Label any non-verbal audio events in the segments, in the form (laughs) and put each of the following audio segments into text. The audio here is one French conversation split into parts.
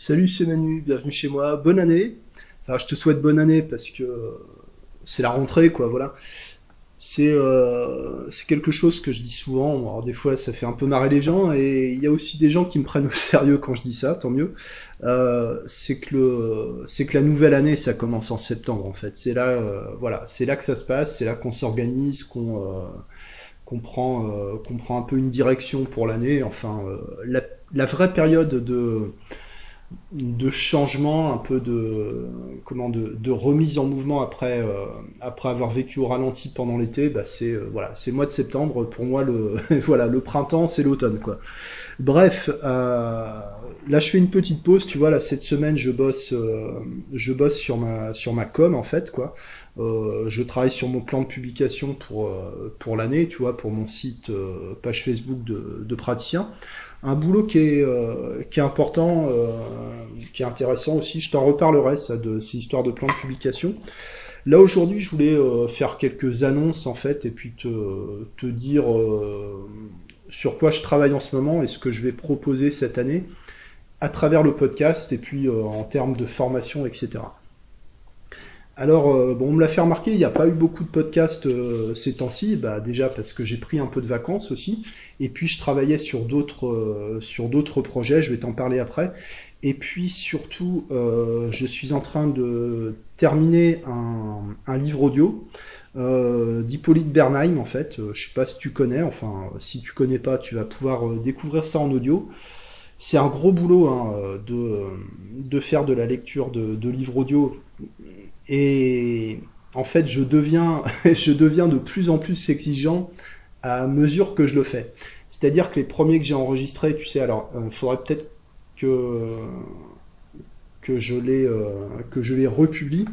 Salut, c'est Manu, bienvenue chez moi. Bonne année. Enfin, je te souhaite bonne année parce que c'est la rentrée, quoi, voilà. C'est euh, c'est quelque chose que je dis souvent. Alors, des fois, ça fait un peu marrer les gens et il y a aussi des gens qui me prennent au (laughs) sérieux quand je dis ça, tant mieux. Euh, c'est que que la nouvelle année, ça commence en septembre, en fait. C'est là, euh, voilà, c'est là que ça se passe, c'est là qu'on s'organise, qu'on euh, qu'on prend, euh, prend un peu une direction pour l'année. Enfin, euh, la, la vraie période de de changement, un peu de comment de, remise en mouvement après euh, après avoir vécu au ralenti pendant l'été, bah c'est euh, voilà, c'est mois de septembre pour moi le (laughs) voilà le printemps c'est l'automne quoi. Bref, euh, là je fais une petite pause, tu vois là cette semaine je bosse euh, je bosse sur ma sur ma com en fait quoi. Euh, je travaille sur mon plan de publication pour euh, pour l'année, tu vois, pour mon site euh, page Facebook de, de praticien un boulot qui est, euh, qui est important, qui est intéressant aussi. Je t'en reparlerai, ça, de ces histoires de plans de publication. Là, aujourd'hui, je voulais faire quelques annonces, en fait, et puis te, te dire sur quoi je travaille en ce moment et ce que je vais proposer cette année à travers le podcast et puis euh, en termes de formation, etc. Alors, euh, bon, on me l'a fait remarquer, il n'y a pas eu beaucoup de podcasts euh, ces temps-ci, bah, déjà parce que j'ai pris un peu de vacances aussi, et puis je travaillais sur d'autres euh, sur d'autres projets, je vais t'en parler après, et puis surtout, euh, je suis en train de terminer un, un livre audio euh, d'Hippolyte Bernheim, en fait, Euh, je sais pas si tu connais, enfin, si tu connais pas, tu vas pouvoir découvrir ça en audio. C'est un gros boulot hein, euh, de, faire de la lecture de, livres audio et en fait, je deviens, (laughs) je deviens de plus en plus exigeant à mesure que je le fais. C'est-à-dire que les premiers que j'ai enregistrés, tu sais, alors, il faudrait peut-être que, que je les, euh, que je les republie,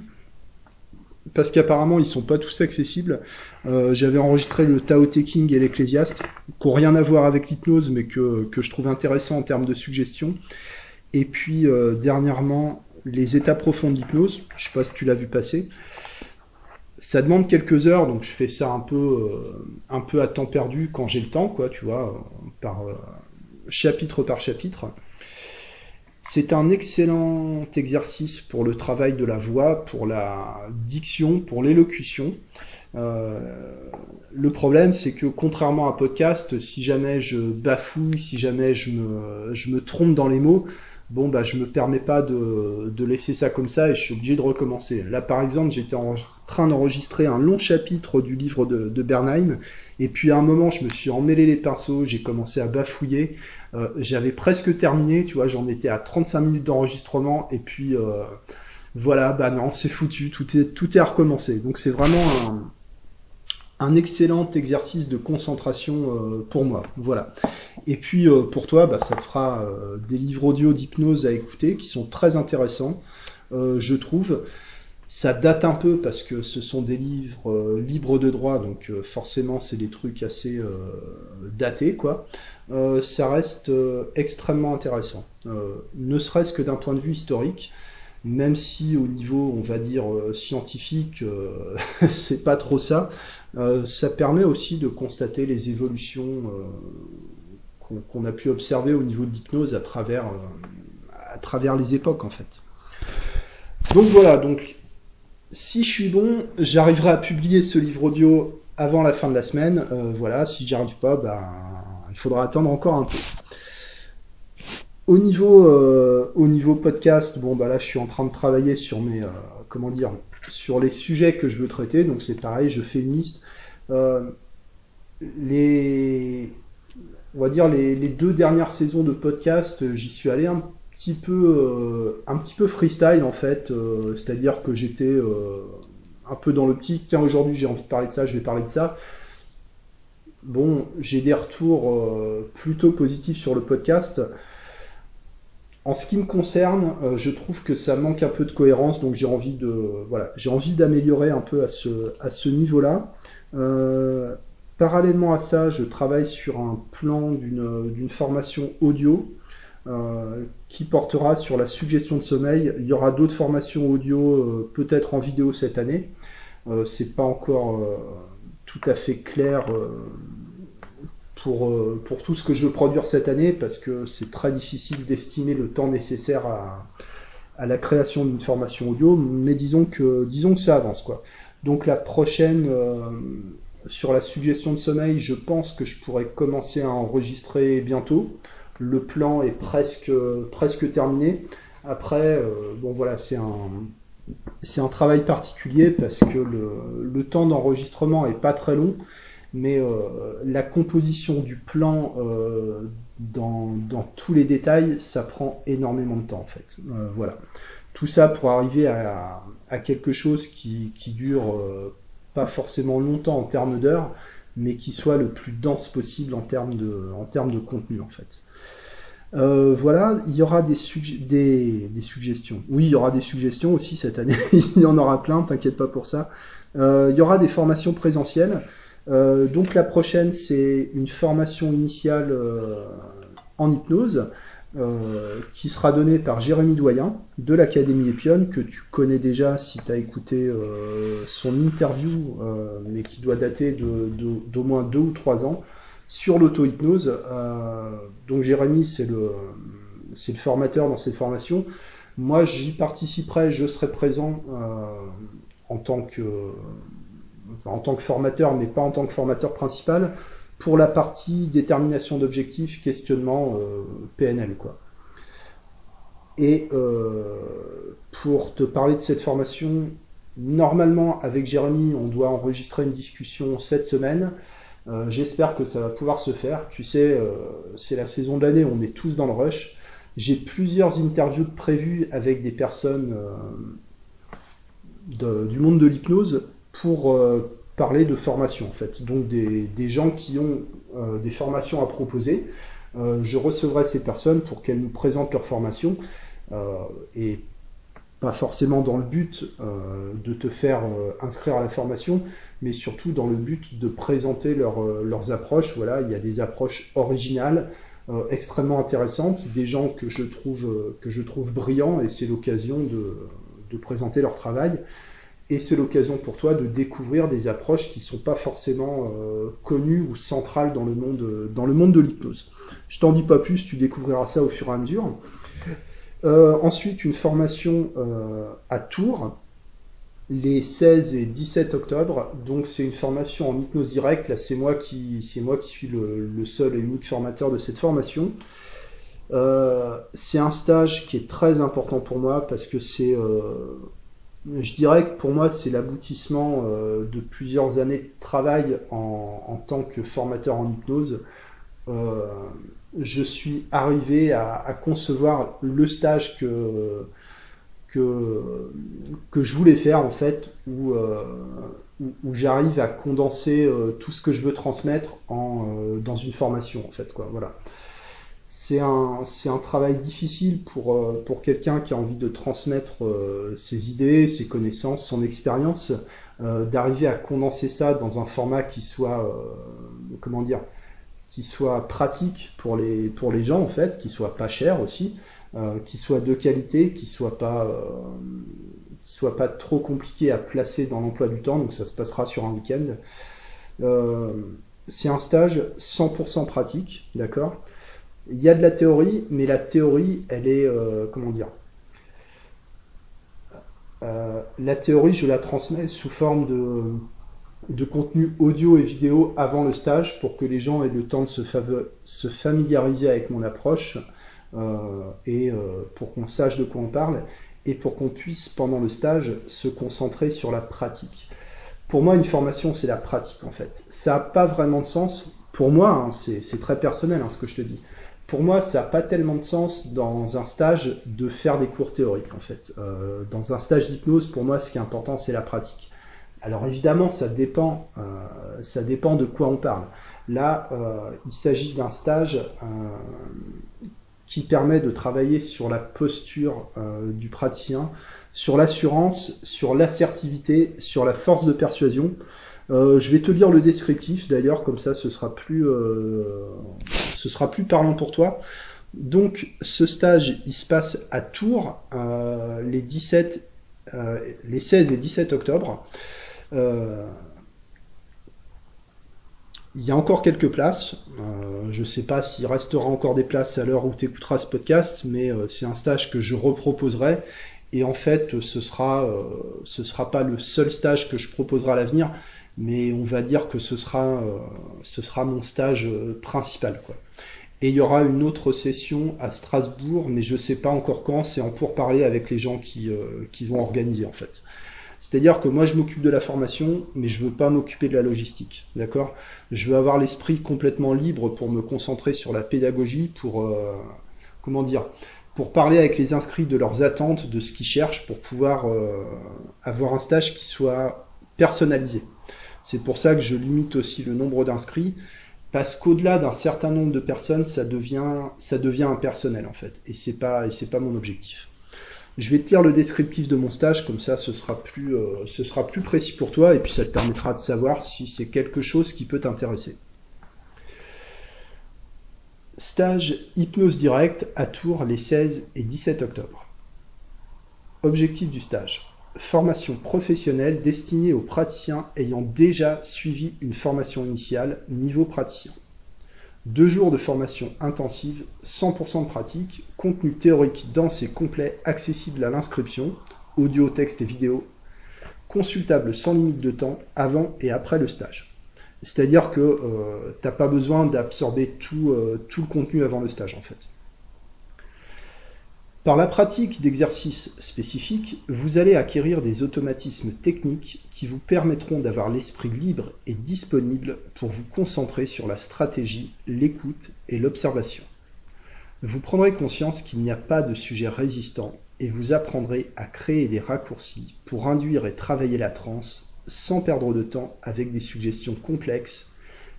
parce qu'apparemment, ils sont pas tous accessibles. Euh, J'avais enregistré le Tao Te King et l'Ecclésiaste, qui n'ont rien à voir avec l'hypnose, mais que, que je trouve intéressant en termes de suggestion. Et puis, euh, dernièrement, les états profonds de l'hypnose. Je sais pas si tu l'as vu passer. Ça demande quelques heures, donc je fais ça un peu, euh, un peu à temps perdu quand j'ai le temps, quoi, tu vois, par chapitre par chapitre. C'est un excellent exercice pour le travail de la voix, pour la diction, pour l'élocution. Euh, le problème, c'est que contrairement à un podcast, si jamais je bafouille, si jamais je me, je me trompe dans les mots, bon bah je me permets pas de, laisser ça comme ça et je suis obligé de recommencer. Là par exemple j'étais en train d'enregistrer un long chapitre du livre de, de Bernheim et puis à un moment je me suis emmêlé les pinceaux, j'ai commencé à bafouiller, Euh, j'avais presque terminé, tu vois, j'en étais à 35 minutes d'enregistrement et puis euh, voilà, bah non c'est foutu, tout est, tout est à recommencer. Donc c'est vraiment un, un excellent exercice de concentration euh, pour moi. Voilà. Et puis euh, pour toi, bah, ça te fera euh, des livres audio d'hypnose à écouter qui sont très intéressants, je trouve. Ça date un peu parce que ce sont des livres libres de droit, donc forcément c'est des trucs assez datés, quoi. Ça reste extrêmement intéressant, ne serait-ce que d'un point de vue historique, même si au niveau, on va dire, scientifique, (laughs) c'est pas trop ça. Euh, ça permet aussi de constater les évolutions euh, qu'on a pu observer au niveau de l'hypnose à travers, euh, à travers les époques en fait. Donc voilà, donc si je suis bon, j'arriverai à publier ce livre audio avant la fin de la semaine. Voilà, si j'y arrive pas, ben, il faudra attendre encore un peu. Au niveau, au niveau podcast, bon bah là je suis en train de travailler sur mes, comment dire, sur les sujets que je veux traiter. Donc c'est pareil, je fais une liste. Euh, les, dire les, deux dernières saisons de podcast, euh, j'y suis allé un petit peu, euh, un petit peu freestyle en fait. C'est-à-dire que j'étais un peu dans l'optique. Tiens, aujourd'hui j'ai envie de parler de ça, je vais parler de ça. Bon, j'ai des retours plutôt positifs sur le podcast. En ce qui me concerne, euh, je trouve que ça manque un peu de cohérence, donc j'ai envie de, voilà, j'ai envie d'améliorer un peu à ce, à ce niveau-là. Euh, parallèlement à ça, je travaille sur un plan d'une formation audio euh, qui portera sur la suggestion de sommeil. Il y aura d'autres formations audio, peut-être en vidéo cette année. C'est pas encore tout à fait clair pour, pour tout ce que je veux produire cette année, parce que c'est très difficile d'estimer le temps nécessaire à, la création d'une formation audio, mais disons que, disons que ça avance. quoi. Donc la prochaine, sur la suggestion de sommeil, je pense que je pourrais commencer à enregistrer bientôt. Le plan est presque, presque terminé. Après, bon voilà, c'est un c'est un travail particulier parce que le, temps d'enregistrement est pas très long, mais euh, la composition du plan euh, dans, tous les détails, ça prend énormément de temps en fait. Euh, voilà. Tout ça pour arriver à, quelque chose qui, dure pas forcément longtemps en termes d'heures, mais qui soit le plus dense possible en termes de, en termes de contenu en fait. Voilà, il y aura des, des, suggestions. Oui, il y aura des suggestions aussi cette année. (laughs) il y en aura plein, t'inquiète pas pour ça. Il y aura des formations présentielles. Euh, donc la prochaine, c'est une formation initiale en hypnose qui sera donnée par Jérémy Doyen de l'Académie Epion, que tu connais déjà si tu as écouté son interview, mais qui doit dater d'au moins deux ou trois ans sur l'auto-hypnose. Euh, donc Jérémy, c'est le, le formateur dans cette formation. Moi, j'y participerai, je serai présent euh, en, tant que, en tant que formateur, mais pas en tant que formateur principal, pour la partie détermination d'objectifs, questionnement euh, PNL. Quoi. Et pour te parler de cette formation, normalement, avec Jérémy, on doit enregistrer une discussion cette semaine. Euh, j'espère que ça va pouvoir se faire. Tu sais, euh, c'est la saison de l'année, on est tous dans le rush. J'ai plusieurs interviews prévues avec des personnes euh, du monde de l'hypnose pour parler de formation en fait. Donc des, gens qui ont des formations à proposer. je recevrai ces personnes pour qu'elles nous présentent leur formation. et pas forcément dans le but de te faire inscrire à la formation, mais surtout dans le but de présenter euh, leurs approches. Voilà, il y a des approches originales, euh, extrêmement intéressantes, des gens que je trouve, euh, que je trouve brillants, et c'est l'occasion de, présenter leur travail. Et c'est l'occasion pour toi de découvrir des approches qui ne sont pas forcément connues ou centrales dans le monde, dans le monde de l'hypnose. Je t'en dis pas plus, tu découvriras ça au fur et à mesure. ensuite, une formation à Tours, les 16 et 17 octobre. Donc c'est une formation en hypnose directe. Là c'est moi qui c'est moi qui suis le, seul et unique formateur de cette formation. Euh, c'est un stage qui est très important pour moi parce que c'est euh, je dirais que pour moi c'est l'aboutissement euh, de plusieurs années de travail en, en, tant que formateur en hypnose. je suis arrivé à, concevoir le stage que que, je voulais faire en fait, où, euh, où, j'arrive à condenser euh, tout ce que je veux transmettre en, euh, dans une formation en fait. Quoi, voilà. C'est un, un travail difficile pour, pour quelqu'un qui a envie de transmettre ses idées, ses connaissances, son expérience, d'arriver à condenser ça dans un format qui soit, comment dire, qui soit pratique pour les, pour les gens en fait, qui soit pas cher aussi, euh, qui soit de qualité, qui soit pas euh, soit pas trop compliqué à placer dans l'emploi du temps, donc ça se passera sur un week-end. Euh, c'est un stage 100% pratique, d'accord? Il y a de la théorie, mais la théorie, elle est, comment dire La théorie, je la transmets sous forme de, de contenu audio et vidéo avant le stage pour que les gens aient le temps de se, se familiariser avec mon approche euh, et euh, pour qu'on sache de quoi on parle et pour qu'on puisse, pendant le stage, se concentrer sur la pratique. Pour moi, une formation, c'est la pratique, en fait. Ça n'a pas vraiment de sens. Pour moi, hein, c'est très personnel hein, ce que je te dis. Pour moi, ça n'a pas tellement de sens dans un stage de faire des cours théoriques, en fait. Euh, dans un stage d'hypnose, pour moi, ce qui est important, c'est la pratique. Alors évidemment, ça dépend, ça dépend de quoi on parle. Là, il s'agit d'un stage qui permet de travailler sur la posture euh, du praticien, sur l'assurance, sur l'assertivité, sur la force de persuasion. Euh, je vais te lire le descriptif d'ailleurs, comme ça ce sera plus, euh, ce sera plus parlant pour toi. Donc ce stage, il se passe à Tours les 17, les 16 et 17 octobre. il y a encore quelques places. Euh, je ne sais pas s'il restera encore des places à l'heure où tu écouteras ce podcast, mais euh, c'est un stage que je reproposerai. Et en fait, ce sera, euh, ce sera pas le seul stage que je proposerai à l'avenir, mais on va dire que ce sera, ce sera mon stage principal. Quoi. Et il y aura une autre session à Strasbourg, mais je ne sais pas encore quand, c'est en pourparler avec les gens qui, qui vont organiser en fait. C'est-à-dire que moi, je m'occupe de la formation, mais je veux pas m'occuper de la logistique, d'accord? Je veux avoir l'esprit complètement libre pour me concentrer sur la pédagogie, pour euh, comment dire, pour parler avec les inscrits de leurs attentes, de ce qu'ils cherchent, pour pouvoir euh, avoir un stage qui soit personnalisé. C'est pour ça que je limite aussi le nombre d'inscrits, parce qu'au-delà d'un certain nombre de personnes, ça devient, ça devient impersonnel en fait, et c'est pas, pas mon objectif. Je vais te lire le descriptif de mon stage, comme ça ce sera, plus, euh, ce sera plus précis pour toi, et puis ça te permettra de savoir si c'est quelque chose qui peut t'intéresser. Stage Hypnose Direct à Tours les 16 et 17 octobre. Objectif du stage. Formation professionnelle destinée aux praticiens ayant déjà suivi une formation initiale niveau praticien. Deux jours de formation intensive, 100% de pratique, contenu théorique dense et complet, accessible à l'inscription, audio, texte et vidéo, consultable sans limite de temps, avant et après le stage. C'est-à-dire que euh, tu n'as pas besoin d'absorber tout, euh, tout le contenu avant le stage en fait. Par la pratique d'exercices spécifiques, vous allez acquérir des automatismes techniques qui vous permettront d'avoir l'esprit libre et disponible pour vous concentrer sur la stratégie, l'écoute et l'observation. Vous prendrez conscience qu'il n'y a pas de sujet résistant et vous apprendrez à créer des raccourcis pour induire et travailler la transe sans perdre de temps avec des suggestions complexes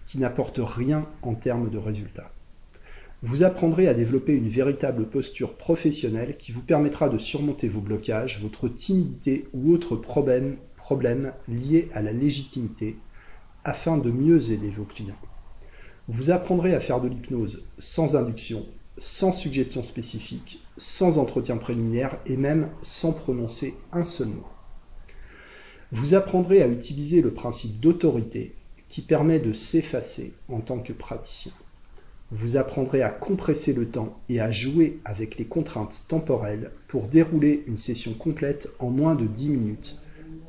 qui n'apportent rien en termes de résultats. Vous apprendrez à développer une véritable posture professionnelle qui vous permettra de surmonter vos blocages, votre timidité ou autres problèmes, liés à la légitimité afin de mieux aider vos clients. Vous apprendrez à faire de l'hypnose sans induction, sans suggestion spécifique, sans entretien préliminaire et même sans prononcer un seul mot. Vous apprendrez à utiliser le principe d'autorité qui permet de s'effacer en tant que praticien. Vous apprendrez à compresser le temps et à jouer avec les contraintes temporelles pour dérouler une session complète en moins de 10 minutes,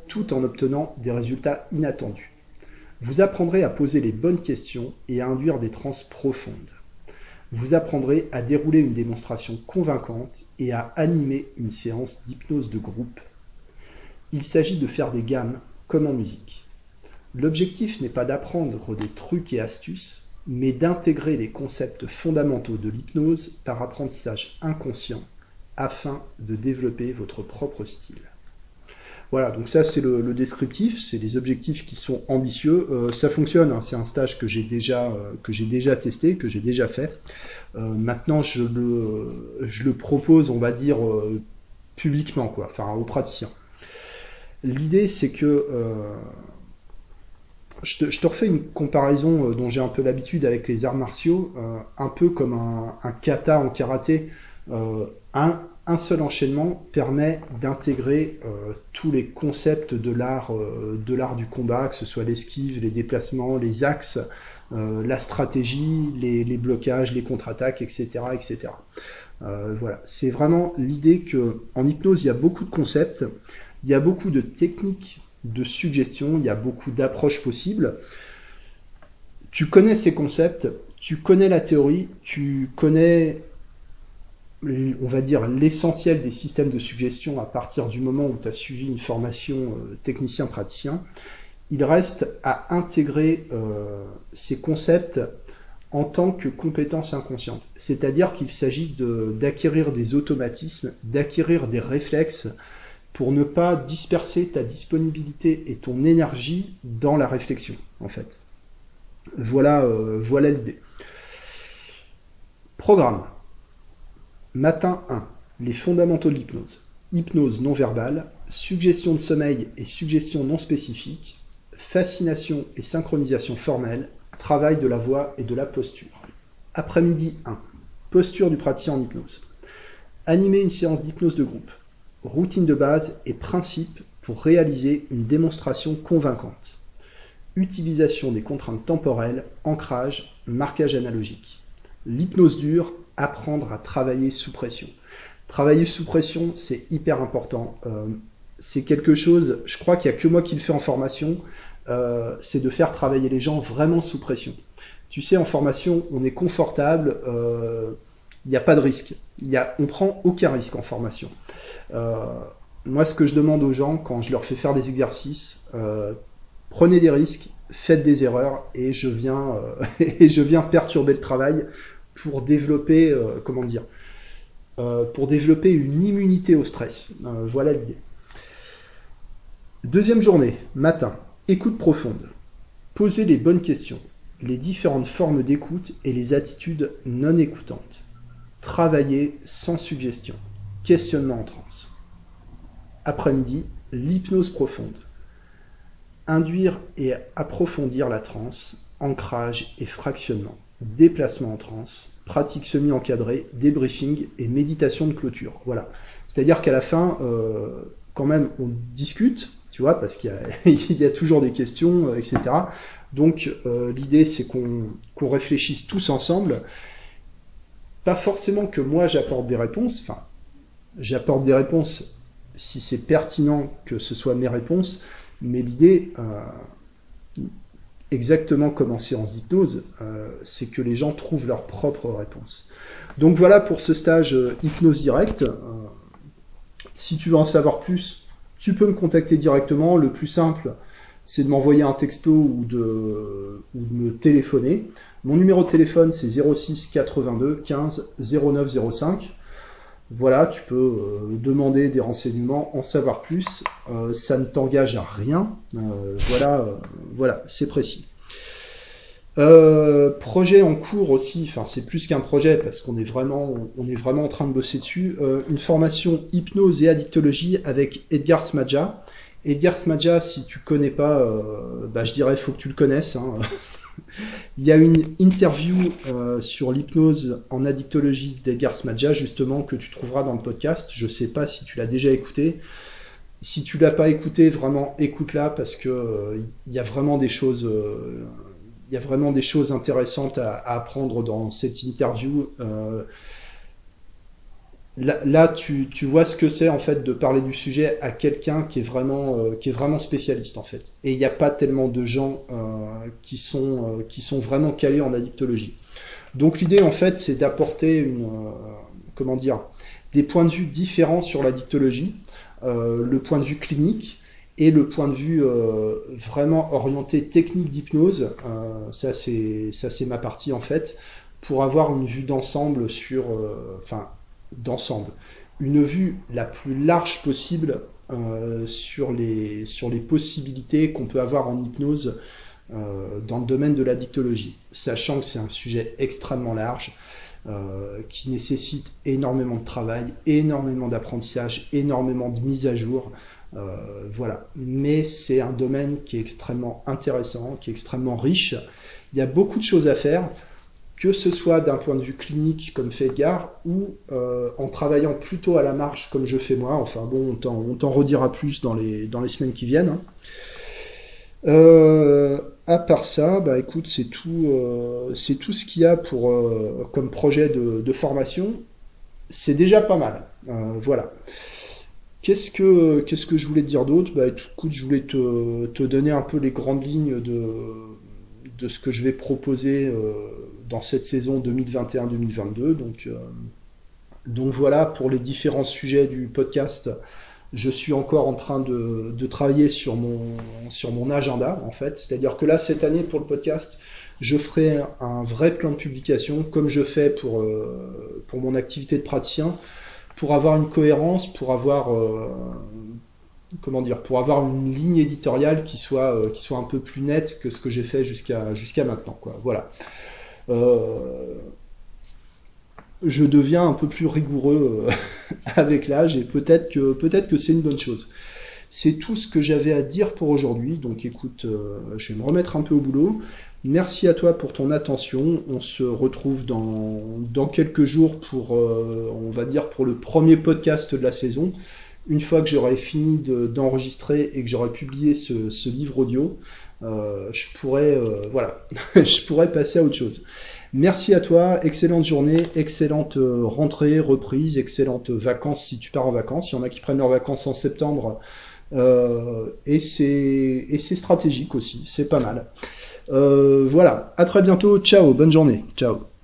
tout en obtenant des résultats inattendus. Vous apprendrez à poser les bonnes questions et à induire des trans profondes. Vous apprendrez à dérouler une démonstration convaincante et à animer une séance d'hypnose de groupe. Il s'agit de faire des gammes comme en musique. L'objectif n'est pas d'apprendre des trucs et astuces, mais d'intégrer les concepts fondamentaux de l'hypnose par apprentissage inconscient afin de développer votre propre style. Voilà, donc ça c'est le, descriptif, c'est des objectifs qui sont ambitieux. Euh, ça fonctionne, hein, c'est un stage que j'ai déjà, euh, déjà testé, que j'ai déjà fait. Euh, maintenant je le, je le propose, on va dire, publiquement, quoi, enfin aux praticiens. L'idée c'est que je te, refais une comparaison euh, dont j'ai un peu l'habitude avec les arts martiaux, euh, un peu comme un, kata en karaté. Euh, un, seul enchaînement permet d'intégrer tous les concepts de l'art du combat, que ce soit l'esquive, les déplacements, les axes, la stratégie, les, les blocages, les contre-attaques, etc., etc. voilà, c'est vraiment l'idée que en hypnose il y a beaucoup de concepts, il y a beaucoup de techniques de suggestions, il y a beaucoup d'approches possibles. Tu connais ces concepts, tu connais la théorie, tu connais, on va dire, l'essentiel des systèmes de suggestion à partir du moment où tu as suivi une formation euh, technicien-praticien. Il reste à intégrer euh, ces concepts en tant que compétence inconsciente. C'est-à-dire qu'il s'agit d'acquérir des automatismes, d'acquérir des réflexes, pour ne pas disperser ta disponibilité et ton énergie dans la réflexion, en fait. Voilà, euh, voilà l'idée. Programme. Matin 1. Les fondamentaux de l'hypnose. Hypnose non verbale, suggestion de sommeil et suggestion non spécifique, fascination et synchronisation formelle, travail de la voix et de la posture. Après-midi 1. Posture du praticien en hypnose. Animer une séance d'hypnose de groupe routine de base et principe pour réaliser une démonstration convaincante. utilisation des contraintes temporelles, ancrage, marquage analogique. L'hypnose dure, apprendre à travailler sous pression. Travailler sous pression, c'est hyper important. Euh, c'est quelque chose, je crois qu'il n'y a que moi qui le fais en formation, euh, c'est de faire travailler les gens vraiment sous pression. Tu sais, en formation, on est confortable, euh, il n'y a pas de risque. Y a, on prend aucun risque en formation. moi, ce que je demande aux gens quand je leur fais faire des exercices, prenez des risques, faites des erreurs, et je viens, (laughs) viens perturber le travail pour développer, comment dire, euh, pour développer une immunité au stress. Euh, voilà l'idée. Deuxième journée, matin, écoute profonde. Posez les bonnes questions, les différentes formes d'écoute et les attitudes non écoutantes. Travaillez sans suggestion. Questionnement en transe. Après-midi, l'hypnose profonde. Induire et approfondir la transe, ancrage et fractionnement. Déplacement en transe, pratique semi-encadrée, débriefing et méditation de clôture. Voilà. C'est-à-dire qu'à la fin, euh, quand même, on discute, tu vois, parce qu'il y, a (laughs) toujours des questions, euh, etc. Donc, euh, l'idée, c'est qu'on réfléchisse tous ensemble. Pas forcément que moi, j'apporte des réponses. Enfin, j'apporte des réponses si c'est pertinent que ce soit mes réponses. Mais l'idée, exactement comme en séance d'hypnose, euh, c'est que les gens trouvent leur propre réponse. Donc voilà pour ce stage euh, hypnose directe. Euh, si tu veux en savoir plus, tu peux me contacter directement. Le plus simple, c'est de m'envoyer un texto ou de, ou de me téléphoner. Mon numéro de téléphone, c'est 06 82 15 09 05. Voilà, tu peux euh, demander des renseignements, en savoir plus. Euh, ça ne t'engage à rien. Euh, voilà, voilà, c'est précis. projet en cours aussi, enfin c'est plus qu'un projet parce qu'on est vraiment, en train de bosser dessus. une formation hypnose et addictologie avec Edgar Smadja. Edgar Smadja, si tu connais pas, bah, je dirais faut que tu le connaisses. Hein. (laughs) Il y a une interview euh, sur l'hypnose en addictologie d'Edgar Smadja, justement, que tu trouveras dans le podcast. Je ne sais pas si tu l'as déjà écouté. Si tu l'as pas écouté, vraiment écoute-la parce que euh, il y a vraiment des choses, euh, y a vraiment des choses intéressantes à apprendre dans cette interview là, tu, vois ce que c'est en fait de parler du sujet à quelqu'un qui est vraiment euh, qui est vraiment spécialiste en fait. Et il n'y a pas tellement de gens euh, qui sont euh, qui sont vraiment calés en addictologie. Donc l'idée en fait c'est d'apporter une comment dire des points de vue différents sur l'addictologie, le point de vue clinique et le point de vue vraiment orienté technique d'hypnose. ça c'est ça c'est ma partie en fait pour avoir une vue d'ensemble sur enfin d'ensemble. Une vue la plus large possible euh, sur, les, sur les possibilités qu'on peut avoir en hypnose euh, dans le domaine de l'addictologie, sachant que c'est un sujet extrêmement large. Euh, qui nécessite énormément de travail, énormément d'apprentissage, énormément de mise à jour. voilà. Mais c'est un domaine qui est extrêmement intéressant, qui est extrêmement riche. Il y a beaucoup de choses à faire que ce soit d'un point de vue clinique comme fait Edgar ou euh, en travaillant plutôt à la marge comme je fais moi. Enfin bon, on t'en redira plus dans les, dans les semaines qui viennent. Hein. Euh, à part ça, bah écoute, c'est tout, euh, c'est tout ce qu'il y a pour comme projet de, formation. C'est déjà pas mal. voilà. Qu'est-ce que qu'est-ce que je voulais dire d'autre? Bah écoute, je voulais te, te, donner un peu les grandes lignes de de ce que je vais proposer dans cette saison 2021-2022. Donc, euh, donc voilà, pour les différents sujets du podcast, je suis encore en train de, de travailler sur mon, sur mon agenda, en fait. C'est-à-dire que là, cette année, pour le podcast, je ferai un vrai plan de publication, comme je fais pour, euh, pour mon activité de praticien, pour avoir une cohérence, pour avoir... Euh, comment dire, pour avoir une ligne éditoriale qui soit, qui soit un peu plus nette que ce que j'ai fait jusqu'à jusqu'à maintenant. Quoi. Voilà. Euh, je deviens un peu plus rigoureux euh, (laughs) avec l'âge et peut-être que peut-être que c'est une bonne chose. C'est tout ce que j'avais à dire pour aujourd'hui. Donc écoute, euh, je vais me remettre un peu au boulot. Merci à toi pour ton attention. On se retrouve dans, dans quelques jours pour, on va dire, pour le premier podcast de la saison. Une fois que j'aurai fini d'enregistrer et que j'aurai publié ce, ce livre audio, je pourrais, voilà, (laughs) je pourrais passer à autre chose. Merci à toi, excellente journée, excellente rentrée, reprise, excellentes vacances si tu pars en vacances. Il y en a qui prennent leurs vacances en septembre et c'est stratégique aussi, c'est pas mal. voilà, à très bientôt, ciao, bonne journée, ciao.